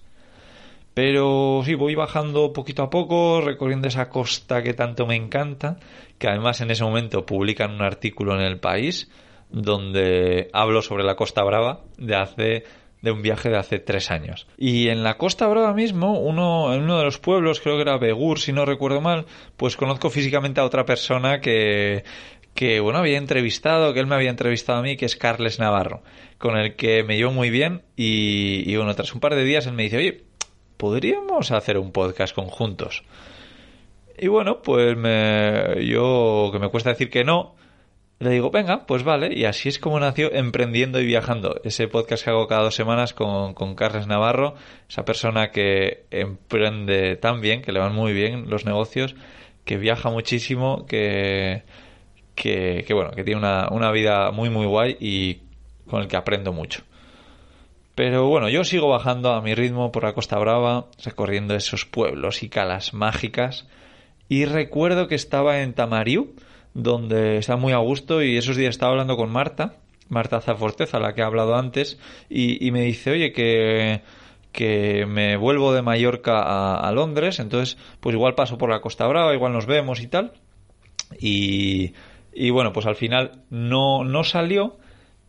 Pero sí, voy bajando poquito a poco, recorriendo esa costa que tanto me encanta, que además en ese momento publican un artículo en el país donde hablo sobre la Costa Brava de hace de un viaje de hace tres años. Y en la Costa Brava mismo, uno, en uno de los pueblos, creo que era Begur, si no recuerdo mal, pues conozco físicamente a otra persona que, que bueno, había entrevistado, que él me había entrevistado a mí, que es Carles Navarro, con el que me llevo muy bien y, y bueno, tras un par de días él me dice, oye, podríamos hacer un podcast conjuntos. Y bueno, pues me, yo, que me cuesta decir que no, le digo, venga, pues vale, y así es como nació Emprendiendo y Viajando, ese podcast que hago cada dos semanas con, con Carles Navarro, esa persona que emprende tan bien, que le van muy bien los negocios, que viaja muchísimo, que, que, bueno, que tiene una, una vida muy, muy guay y con el que aprendo mucho. Pero bueno, yo sigo bajando a mi ritmo por la Costa Brava, recorriendo esos pueblos y calas mágicas. Y recuerdo que estaba en Tamariu, donde está muy a gusto, y esos días estaba hablando con Marta, Marta Zaforteza, la que he hablado antes, y, me dice, oye, que, que me vuelvo de Mallorca a, a, Londres, entonces pues igual paso por la Costa Brava, igual nos vemos y tal. Y, y bueno, pues al final no, no salió,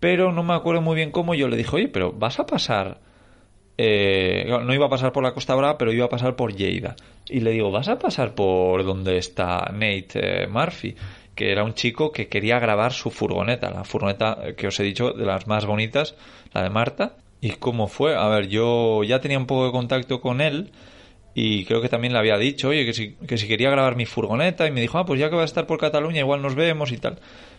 pero no me acuerdo muy bien cómo. Yo le dije, oye, pero vas a pasar. Eh, no iba a pasar por la Costa Brava, pero iba a pasar por Lleida. Y le digo, vas a pasar por donde está Nate eh, Murphy, que era un chico que quería grabar su furgoneta, la furgoneta que os he dicho de las más bonitas, la de Marta. ¿Y cómo fue? A ver, yo ya tenía un poco de contacto con él y creo que también le había dicho, oye, que si, que si quería grabar mi furgoneta y me dijo, ah, pues ya que va a estar por Cataluña, igual nos vemos y tal.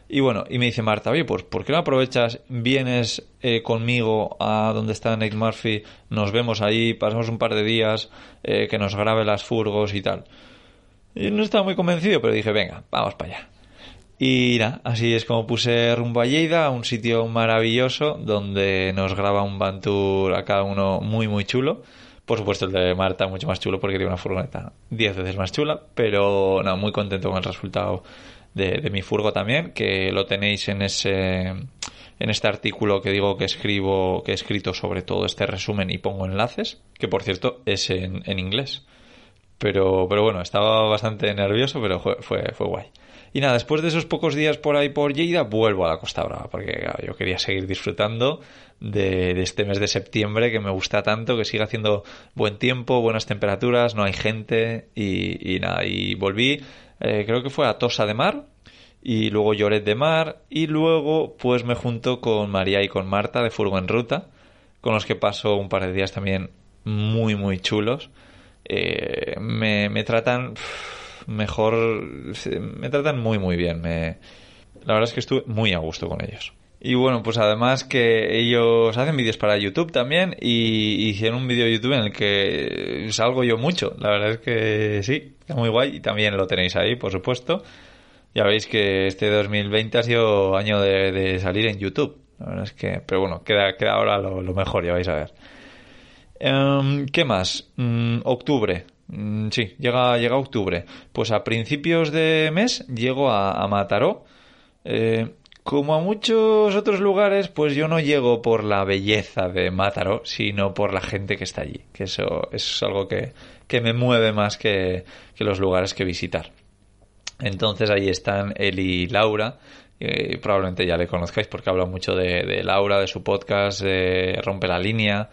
Y bueno, y me dice Marta, oye, pues ¿por qué no aprovechas, vienes eh, conmigo a donde está Nate Murphy, nos vemos ahí, pasamos un par de días, eh, que nos grabe las furgos y tal? Y no estaba muy convencido, pero dije, venga, vamos para allá. Y nada, así es como puse rumbo a Lleida, un sitio maravilloso donde nos graba un van tour a cada uno muy muy chulo. Por supuesto el de Marta mucho más chulo porque tiene una furgoneta 10 veces más chula, pero no, muy contento con el resultado de, mi furgo también, que lo tenéis en ese en este artículo que digo que escribo, que he escrito sobre todo este resumen y pongo enlaces, que por cierto es en, en inglés. Pero, pero bueno, estaba bastante nervioso, pero fue, fue, fue guay. Y nada, después de esos pocos días por ahí por Lleida, vuelvo a la Costa Brava, porque yo quería seguir disfrutando de, este mes de septiembre que me gusta tanto, que siga haciendo buen tiempo, buenas temperaturas, no hay gente y, y nada, y volví eh, creo que fue a Tosa de Mar y luego Lloret de Mar y luego pues me junto con María y con Marta de Furgo en Ruta con los que paso un par de días también muy muy chulos. Eh, me, me, tratan mejor me tratan muy muy bien. Me, la verdad es que estuve muy a gusto con ellos y bueno, pues además que ellos hacen vídeos para YouTube también y hicieron un vídeo de YouTube en el que salgo yo mucho. La verdad es que sí, está muy guay y también lo tenéis ahí, por supuesto. Ya veis que este 2020 ha sido año de, salir en YouTube. La verdad es que, pero bueno, queda, queda ahora lo, mejor, ya vais a ver. Em, ¿Qué más? Mm, octubre. Mm, sí, llega, llega octubre. Pues a principios de mes llego a, a Mataró. Eh, como a muchos otros lugares, pues yo no llego por la belleza de Mátaro, sino por la gente que está allí. Que eso, es algo que, que me mueve más que, los lugares que visitar. Entonces ahí están él y Laura. probablemente ya le conozcáis porque habla mucho de, Laura, de su podcast, de Rompe la Línea.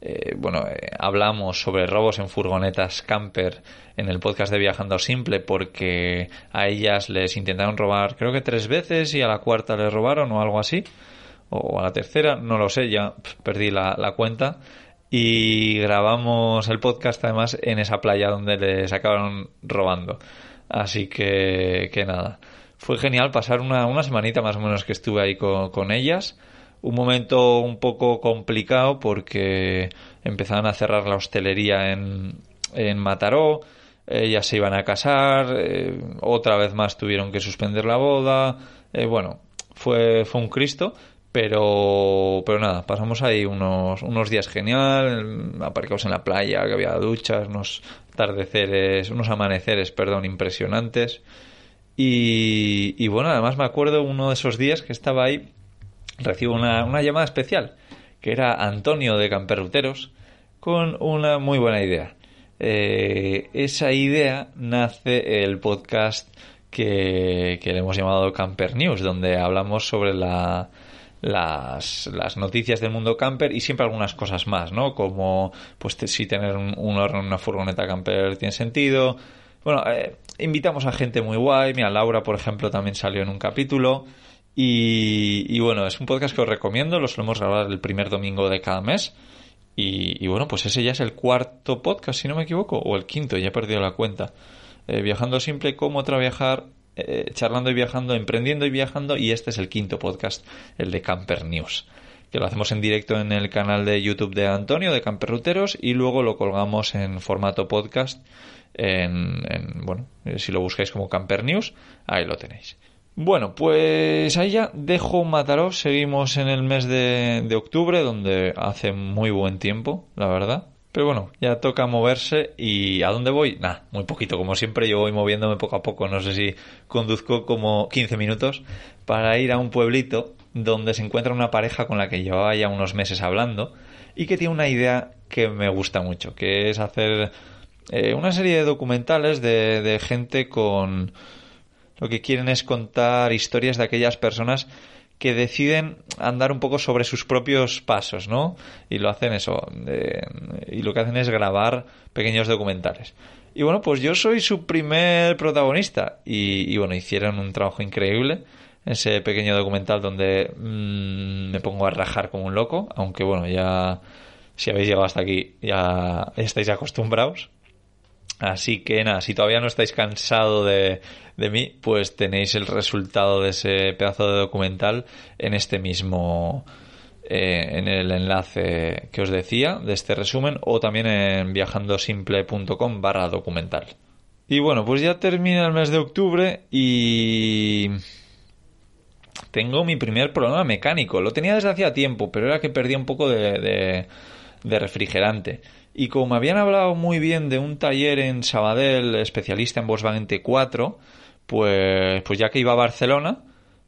Eh, bueno, eh, hablamos sobre robos en furgonetas camper en el podcast de Viajando Simple porque a ellas les intentaron robar creo que tres veces y a la cuarta les robaron o algo así o a la tercera, no lo sé, ya perdí la, cuenta y grabamos el podcast además en esa playa donde les acabaron robando. Así que, que nada, fue genial pasar una, una semanita más o menos que estuve ahí con, con ellas. Un momento un poco complicado porque empezaban a cerrar la hostelería en, en Mataró, ellas se iban a casar, eh, otra vez más tuvieron que suspender la boda, eh, bueno, fue, fue un Cristo, pero, pero nada, pasamos ahí unos, unos días genial, aparcamos en la playa, que había duchas, unos atardeceres, unos amaneceres, perdón, impresionantes. Y, y bueno, además me acuerdo uno de esos días que estaba ahí, recibo una, una llamada especial, que era Antonio de Camperruteros, con una muy buena idea. Eh, esa idea nace el podcast que, que le hemos llamado Camper News, donde hablamos sobre la, las, las, noticias del mundo camper y siempre algunas cosas más, ¿no? Como, pues, si tener un, horno en una furgoneta camper tiene sentido. Bueno, eh, invitamos a gente muy guay. Mira, Laura, por ejemplo, también salió en un capítulo. Y, bueno, es un podcast que os recomiendo. Lo solemos grabar el primer domingo de cada mes. Y, bueno, pues ese ya es el cuarto podcast, si no me equivoco, o el quinto, ya he perdido la cuenta. Eh, viajando simple, cómo trabajar eh, charlando y viajando, emprendiendo y viajando, y este es el quinto podcast, el de Camper News que lo hacemos en directo en el canal de YouTube de Antonio de Camper Ruteros y luego lo colgamos en formato podcast en, bueno eh, si lo buscáis como Camper News ahí lo tenéis bueno pues ahí ya dejo Mataró seguimos en el mes de, de octubre donde hace muy buen tiempo la verdad. Pero bueno, ya toca moverse y ¿a dónde voy? Nada, muy poquito, como siempre yo voy moviéndome poco a poco, no sé si conduzco como 15 minutos para ir a un pueblito donde se encuentra una pareja con la que llevaba ya unos meses hablando y que tiene una idea que me gusta mucho, que es hacer eh, una serie de documentales de, de gente con... Lo que quieren es contar historias de aquellas personas que deciden andar un poco sobre sus propios pasos, ¿no? Y lo hacen eso, y lo que hacen es grabar pequeños documentales. Y bueno, pues yo soy su primer protagonista y, bueno, hicieron un trabajo increíble ese pequeño documental donde mm, me pongo a rajar como un loco, aunque bueno, ya si habéis llegado hasta aquí ya estáis acostumbrados. Así que nada, si todavía no estáis cansado de, de mí, pues tenéis el resultado de ese pedazo de documental en este mismo, eh, en el enlace que os decía de este resumen o también en viajandosimple.com barra documental. Y bueno, pues ya termina el mes de octubre y tengo mi primer problema mecánico. Lo tenía desde hacía tiempo, pero era que perdía un poco de, de refrigerante. Y como me habían hablado muy bien de un taller en Sabadell, especialista en Volkswagen T4, pues, pues ya que iba a Barcelona,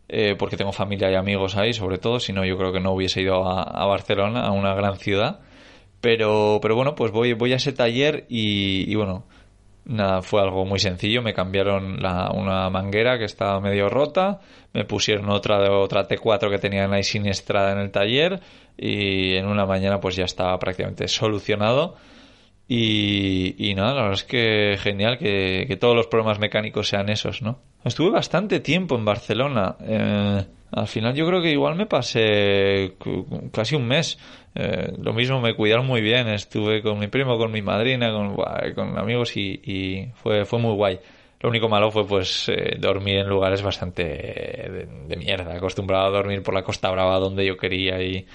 eh, porque tengo familia y amigos ahí, sobre todo, si no yo creo que no hubiese ido a, Barcelona, a una gran ciudad. Pero, pero bueno, pues voy, voy a ese taller y, bueno, nada, fue algo muy sencillo. Me cambiaron la, una manguera que estaba medio rota, me pusieron otra de otra T4 que tenían ahí siniestrada en el taller y en una mañana pues ya estaba prácticamente solucionado. Y, y nada, la verdad es que genial que, que, todos los problemas mecánicos sean esos, ¿no? Estuve bastante tiempo en Barcelona. Eh, al final yo creo que igual me pasé casi un mes. Eh, lo mismo me cuidaron muy bien. Estuve con mi primo, con mi madrina, con, con amigos y, y, fue, fue muy guay. Lo único malo fue pues eh, dormir en lugares bastante de, de, mierda. Acostumbrado a dormir por la Costa Brava donde yo quería y,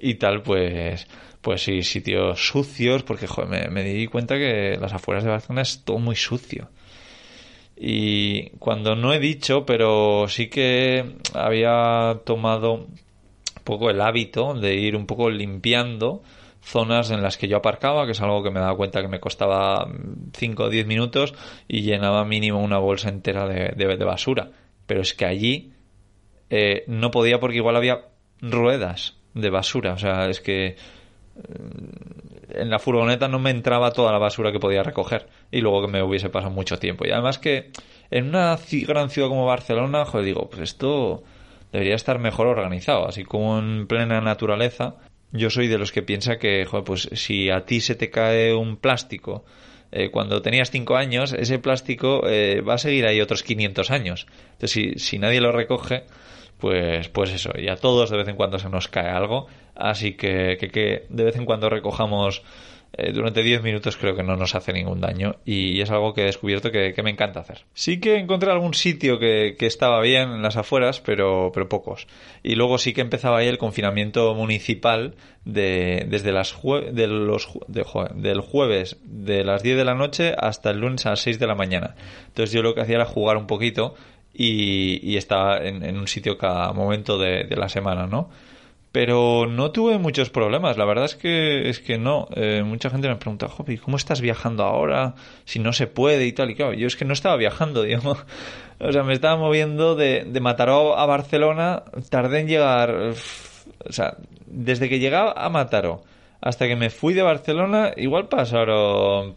y tal, pues, pues sí, sitios sucios, porque joder, me, di cuenta que las afueras de Barcelona es todo muy sucio. Y cuando no he dicho, pero sí que había tomado un poco el hábito de ir un poco limpiando zonas en las que yo aparcaba, que es algo que me daba cuenta que me costaba 5 o 10 minutos y llenaba mínimo una bolsa entera de, basura. Pero es que allí eh, no podía porque igual había ruedas de basura. O sea, es que eh, en la furgoneta no me entraba toda la basura que podía recoger y luego que me hubiese pasado mucho tiempo. Y además que en una gran ciudad como Barcelona, joder, digo, pues esto debería estar mejor organizado, así como en plena naturaleza. Yo soy de los que piensa que, pues si a ti se te cae un plástico eh, cuando tenías 5 años, ese plástico eh, va a seguir ahí otros 500 años. Entonces, si, si nadie lo recoge, pues, pues eso, y a todos de vez en cuando se nos cae algo, así que, que, que de vez en cuando recojamos eh, durante 10 minutos creo que no nos hace ningún daño y es algo que he descubierto que, me encanta hacer. Sí que encontré algún sitio que, estaba bien en las afueras, pero, pero pocos. Y luego sí que empezaba ahí el confinamiento municipal de, desde las de los, del jueves de las 10 de la noche hasta el lunes a las 6 de la mañana. Entonces yo lo que hacía era jugar un poquito y, estaba en, un sitio cada momento de, de la semana, ¿no? pero no tuve muchos problemas. La verdad es que es que no. Eh, mucha gente me pregunta, Jopi, ¿cómo estás viajando ahora? Si no se puede y tal. Y claro, yo es que no estaba viajando, digo. O sea, me estaba moviendo de, de Mataró a Barcelona. Tardé en llegar. O sea, desde que llegaba a Mataró hasta que me fui de Barcelona, igual pasaron.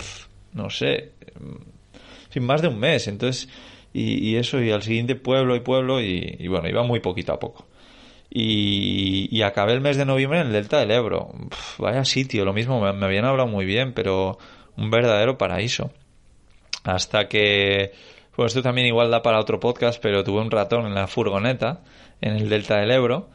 no sé. Sin más de un mes. Entonces. Y, eso, y al siguiente pueblo y pueblo. y bueno, iba muy poquito a poco. Y, acabé el mes de noviembre en el Delta del Ebro. vaya sitio, lo mismo, me, habían hablado muy bien, pero un verdadero paraíso. Hasta que, pues esto también igual da para otro podcast, pero tuve un ratón en la furgoneta, en el Delta del Ebro.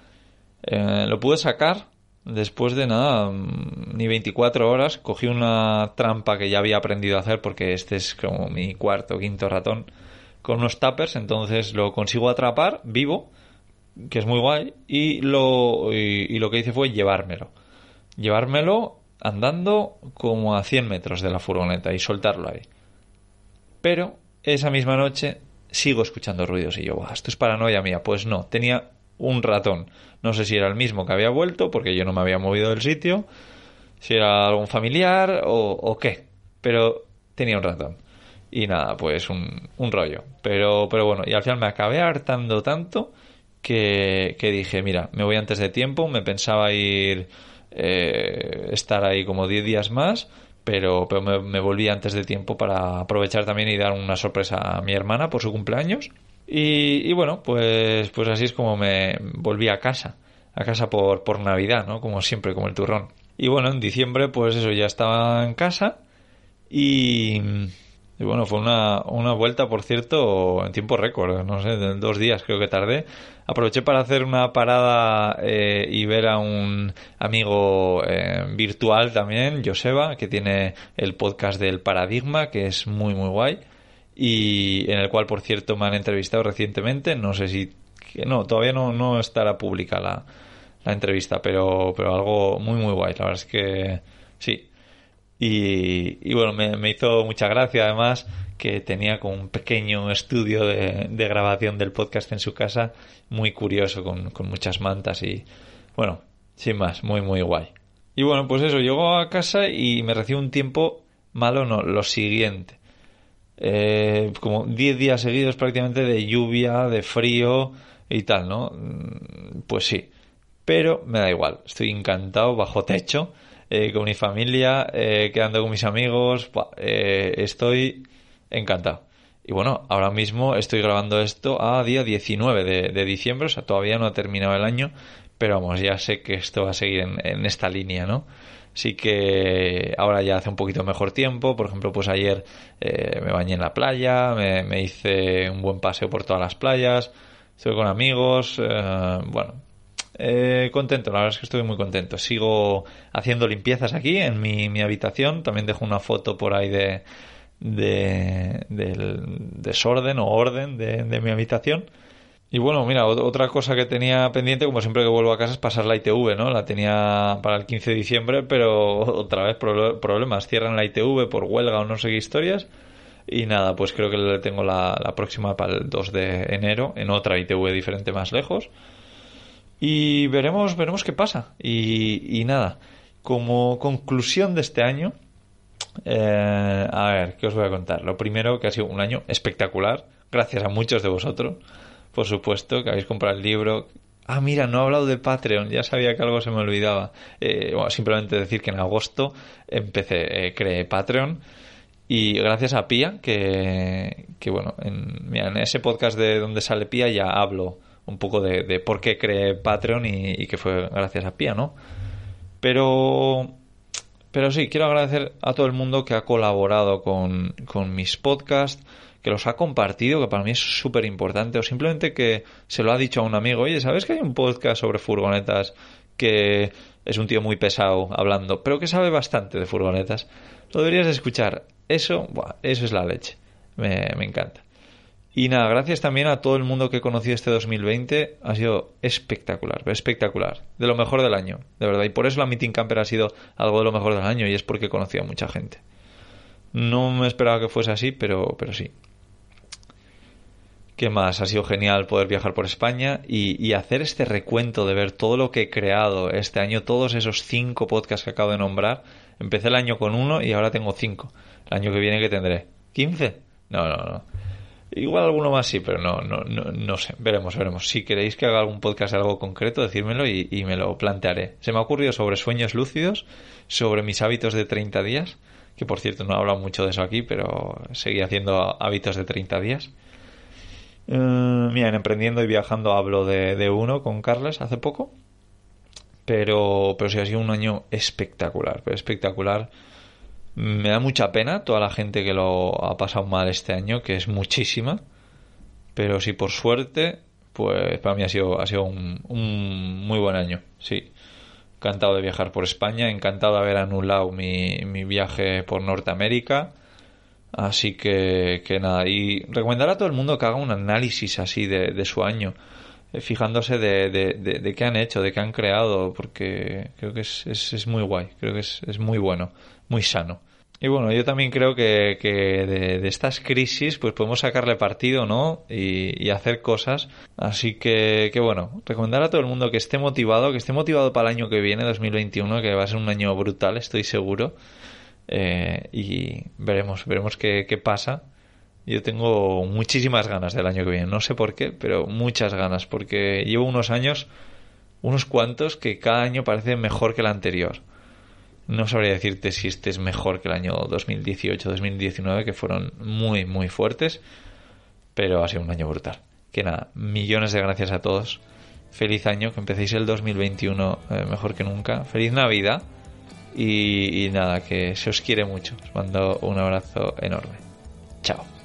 Eh, lo pude sacar después de nada, mm, ni 24 horas. Cogí una trampa que ya había aprendido a hacer porque este es como mi cuarto o quinto ratón con unos tappers, entonces lo consigo atrapar vivo que es muy guay, y lo, y, lo que hice fue llevármelo. Llevármelo andando como a 100 metros de la furgoneta y soltarlo ahí. Pero esa misma noche sigo escuchando ruidos y yo, esto es paranoia mía. Pues no, tenía un ratón. No sé si era el mismo que había vuelto, porque yo no me había movido del sitio, si era algún familiar o, o qué. Pero tenía un ratón. Y nada, pues un, un rollo. Pero, pero bueno, y al final me acabé hartando tanto que, dije, mira, me voy antes de tiempo, me pensaba ir, eh, estar ahí como 10 días más, pero, pero me, volví antes de tiempo para aprovechar también y dar una sorpresa a mi hermana por su cumpleaños. Y, bueno, pues, pues así es como me volví a casa, a casa por, por Navidad, ¿no? Como siempre, como el turrón. Y bueno, en diciembre, pues eso, ya estaba en casa y y bueno, fue una, una vuelta, por cierto, en tiempo récord, no sé, de dos días creo que tardé. Aproveché para hacer una parada eh, y ver a un amigo eh, virtual también, Joseba, que tiene el podcast del Paradigma, que es muy, muy guay. Y en el cual, por cierto, me han entrevistado recientemente. No sé si... No, todavía no, no estará pública la, la entrevista, pero, pero algo muy, muy guay. La verdad es que sí, y, bueno, me, hizo mucha gracia además que tenía como un pequeño estudio de, grabación del podcast en su casa, muy curioso, con, muchas mantas y bueno, sin más, muy muy guay. Y bueno, pues eso, llego a casa y me recibo un tiempo malo, no, lo siguiente. Eh, como 10 días seguidos prácticamente de lluvia, de frío y tal, ¿no? Mm, pues sí, pero me da igual, estoy encantado bajo techo eh, con mi familia, eh, quedando con mis amigos. Eh, estoy encantado. Y bueno, ahora mismo estoy grabando esto a día 19 de, diciembre, o sea, todavía no ha terminado el año, pero vamos, ya sé que esto va a seguir en, esta línea, ¿no? Sí que ahora ya hace un poquito mejor tiempo, por ejemplo, pues ayer me bañé en la playa, me, hice un buen paseo por todas las playas, estoy con amigos, bueno, eh, contento, la verdad es que estoy muy contento. Sigo haciendo limpiezas aquí en mi, habitación. También dejo una foto por ahí de, del desorden o orden de, mi habitación. Y bueno, mira, otra cosa que tenía pendiente, como siempre que vuelvo a casa, es pasar la ITV, ¿no? La tenía para el 15 de diciembre, pero otra vez problemas. Cierran la ITV por huelga o no sé qué historias. Y nada, pues creo que le tengo la, la próxima para el 2 de enero en otra ITV diferente más lejos. Y veremos, veremos qué pasa. Y, nada, como conclusión de este año, eh, a ver, ¿qué os voy a contar? Lo primero, que ha sido un año espectacular, gracias a muchos de vosotros, por supuesto, que habéis comprado el libro, Ah, mira, no he hablado de Patreon, ya sabía que algo se me olvidaba. Eh, bueno, simplemente decir que en agosto empecé, eh, creé Patreon y gracias a Pia, que, que bueno, en, en, ese podcast de donde sale Pia ya hablo un poco de, por qué creé Patreon y, que fue gracias a Pia, ¿no? Pero, pero sí, quiero agradecer a todo el mundo que ha colaborado con, con mis podcasts que los ha compartido, que para mí es súper importante, o simplemente que se lo ha dicho a un amigo, oye, ¿sabes que hay un podcast sobre furgonetas que es un tío muy pesado hablando, pero que sabe bastante de furgonetas? Lo deberías escuchar. Eso, buah, eso es la leche. Me, me encanta. Y nada, gracias también a todo el mundo que he conocido este 2020. Ha sido espectacular, espectacular. De lo mejor del año, de verdad. Y por eso la Meeting Camper ha sido algo de lo mejor del año y es porque he conocido a mucha gente. No me esperaba que fuese así, pero, pero sí. ¿Qué más? Ha sido genial poder viajar por España y, y, hacer este recuento de ver todo lo que he creado este año, todos esos cinco podcasts que acabo de nombrar. Empecé el año con uno y ahora tengo cinco. El año que viene que tendré. ¿15? No, no, no. Igual alguno más sí, pero no, no, no, no sé. Veremos, veremos. Si queréis que haga algún podcast de algo concreto, decírmelo y, y me lo plantearé. Se me ha ocurrido sobre sueños lúcidos, sobre mis hábitos de 30 días, que por cierto no he hablado mucho de eso aquí, pero seguí haciendo hábitos de 30 días. Uh, mira, en Emprendiendo y Viajando hablo de, de, uno con Carles hace poco. Pero, pero sí ha sido un año espectacular, pero espectacular. Me da mucha pena toda la gente que lo ha pasado mal este año, que es muchísima. Pero sí, por suerte, pues para mí ha sido, ha sido un, un muy buen año. Sí. Encantado de viajar por España, encantado de haber anulado mi, mi viaje por Norteamérica Así que, que nada, y recomendar a todo el mundo que haga un análisis así de, de su año, eh, fijándose de, de, de, qué han hecho, de qué han creado, porque creo que es, es, es muy guay, creo que es, es, muy bueno, muy sano. Y bueno, yo también creo que, que de, estas crisis pues podemos sacarle partido, ¿no? Y, y, hacer cosas. Así que, que bueno, recomendar a todo el mundo que esté motivado, que esté motivado para el año que viene, 2021, que va a ser un año brutal, estoy seguro. Eh, y veremos, veremos qué, qué, pasa. Yo tengo muchísimas ganas del año que viene, no sé por qué, pero muchas ganas, porque llevo unos años, unos cuantos, que cada año parece mejor que el anterior. No sabría decirte si este es mejor que el año 2018-2019, que fueron muy, muy fuertes, pero ha sido un año brutal. Que nada, millones de gracias a todos. Feliz año, que empecéis el 2021 eh, mejor que nunca. Feliz Navidad y, y nada, que se os quiere mucho. Os mando un abrazo enorme. Chao.